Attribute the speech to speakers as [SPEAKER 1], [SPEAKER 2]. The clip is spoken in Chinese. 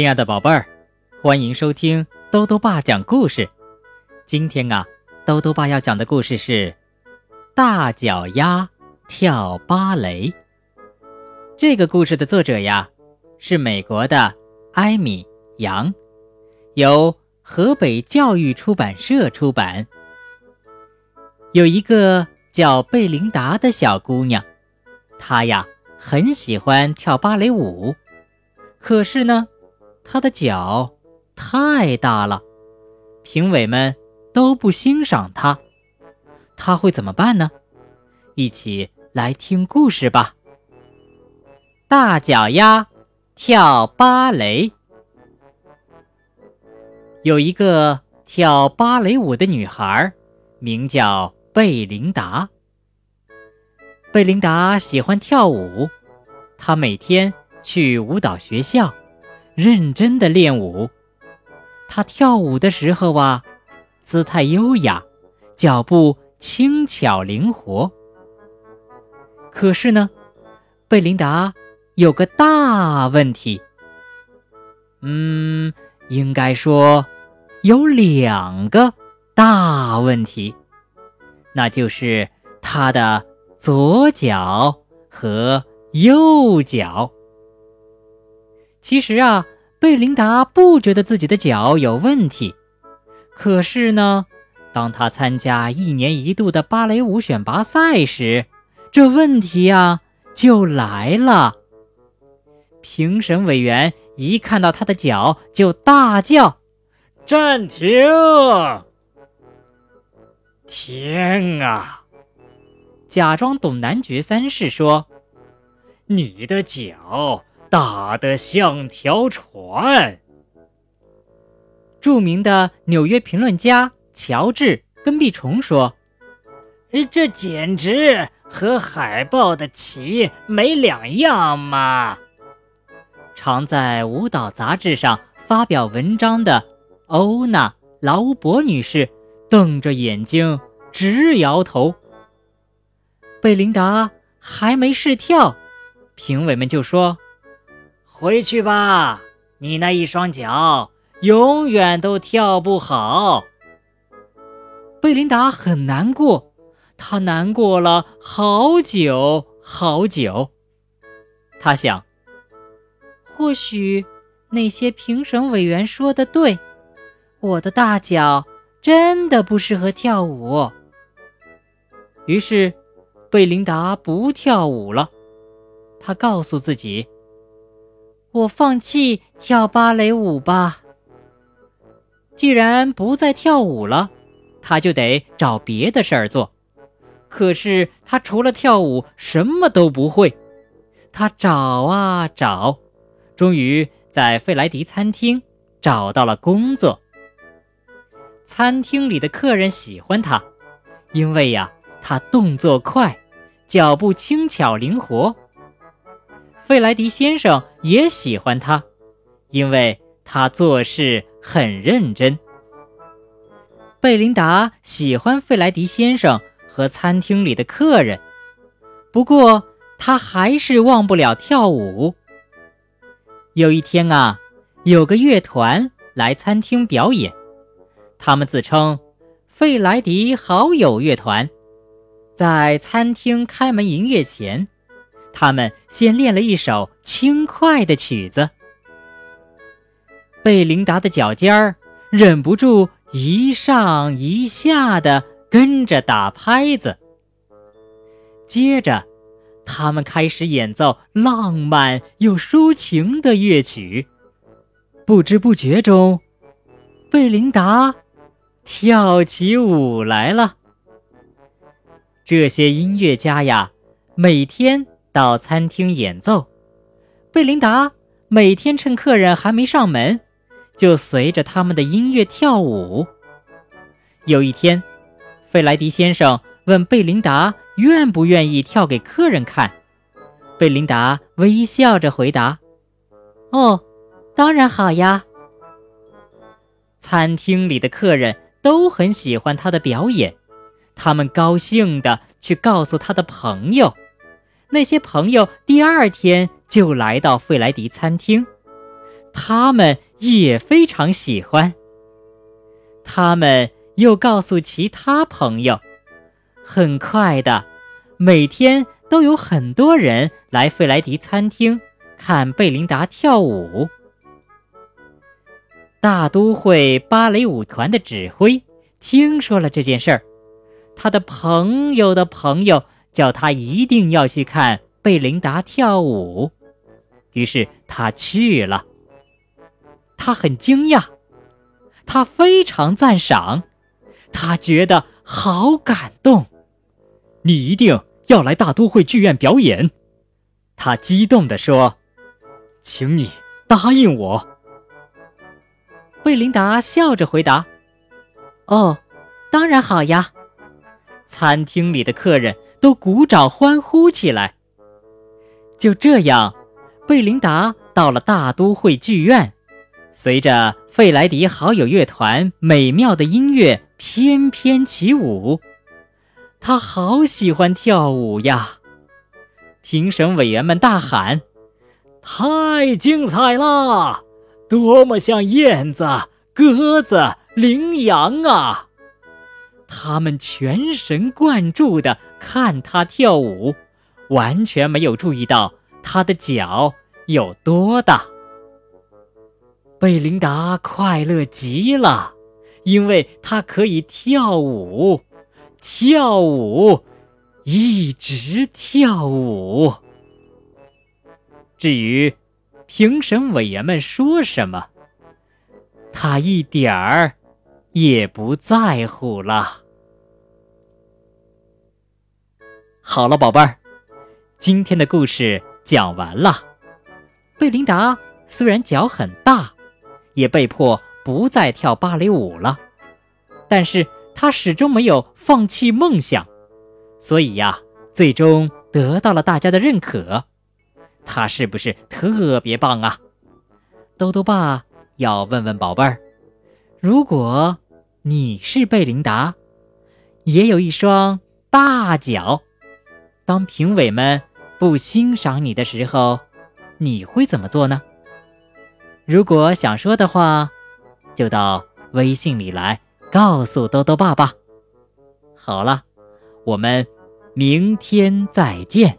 [SPEAKER 1] 亲爱的宝贝儿，欢迎收听兜兜爸讲故事。今天啊，兜兜爸要讲的故事是《大脚丫跳芭蕾》。这个故事的作者呀，是美国的艾米杨，由河北教育出版社出版。有一个叫贝琳达的小姑娘，她呀很喜欢跳芭蕾舞，可是呢。他的脚太大了，评委们都不欣赏他。他会怎么办呢？一起来听故事吧。大脚丫跳芭蕾。有一个跳芭蕾舞的女孩，名叫贝琳达。贝琳达喜欢跳舞，她每天去舞蹈学校。认真的练舞，他跳舞的时候啊，姿态优雅，脚步轻巧灵活。可是呢，贝琳达有个大问题，嗯，应该说有两个大问题，那就是她的左脚和右脚。其实啊，贝琳达不觉得自己的脚有问题。可是呢，当他参加一年一度的芭蕾舞选拔赛时，这问题呀就来了。评审委员一看到他的脚，就大叫：“
[SPEAKER 2] 暂停！”天啊！
[SPEAKER 1] 假装懂男爵三世说：“
[SPEAKER 2] 你的脚。”大得像条船。
[SPEAKER 1] 著名的纽约评论家乔治·根碧虫说：“
[SPEAKER 2] 这简直和海豹的鳍没两样嘛！”
[SPEAKER 1] 常在舞蹈杂志上发表文章的欧娜·劳勃女士瞪着眼睛直摇头。贝琳达还没试跳，评委们就说。
[SPEAKER 2] 回去吧，你那一双脚永远都跳不好。
[SPEAKER 1] 贝琳达很难过，她难过了好久好久。她想，或许那些评审委员说的对，我的大脚真的不适合跳舞。于是，贝琳达不跳舞了。她告诉自己。我放弃跳芭蕾舞吧。既然不再跳舞了，他就得找别的事儿做。可是他除了跳舞什么都不会。他找啊找，终于在费莱迪餐厅找到了工作。餐厅里的客人喜欢他，因为呀，他动作快，脚步轻巧灵活。费莱迪先生也喜欢他，因为他做事很认真。贝琳达喜欢费莱迪先生和餐厅里的客人，不过他还是忘不了跳舞。有一天啊，有个乐团来餐厅表演，他们自称“费莱迪好友乐团”。在餐厅开门营业前。他们先练了一首轻快的曲子，贝琳达的脚尖儿忍不住一上一下的跟着打拍子。接着，他们开始演奏浪漫又抒情的乐曲。不知不觉中，贝琳达跳起舞来了。这些音乐家呀，每天。到餐厅演奏，贝琳达每天趁客人还没上门，就随着他们的音乐跳舞。有一天，费莱迪先生问贝琳达愿不愿意跳给客人看，贝琳达微笑着回答：“哦，当然好呀。”餐厅里的客人都很喜欢他的表演，他们高兴地去告诉他的朋友。那些朋友第二天就来到费莱迪餐厅，他们也非常喜欢。他们又告诉其他朋友，很快的，每天都有很多人来费莱迪餐厅看贝琳达跳舞。大都会芭蕾舞团的指挥听说了这件事儿，他的朋友的朋友叫他一定要去看贝琳达跳舞，于是他去了。他很惊讶，他非常赞赏，他觉得好感动。你一定要来大都会剧院表演，他激动地说：“请你答应我。”贝琳达笑着回答：“哦，当然好呀！”餐厅里的客人都鼓掌欢呼起来。就这样，贝琳达到了大都会剧院，随着费莱迪好友乐团美妙的音乐翩翩起舞。他好喜欢跳舞呀！评审委员们大喊：“太精彩了！”多么像燕子、鸽子、羚羊啊！他们全神贯注地看他跳舞，完全没有注意到他的脚有多大。贝琳达快乐极了，因为她可以跳舞，跳舞，一直跳舞。至于……评审委员们说什么，他一点儿也不在乎了。好了，宝贝儿，今天的故事讲完了。贝琳达虽然脚很大，也被迫不再跳芭蕾舞了，但是她始终没有放弃梦想，所以呀，最终得到了大家的认可。他是不是特别棒啊？豆豆爸要问问宝贝儿：如果你是贝琳达，也有一双大脚，当评委们不欣赏你的时候，你会怎么做呢？如果想说的话，就到微信里来告诉兜兜爸爸。好了，我们明天再见。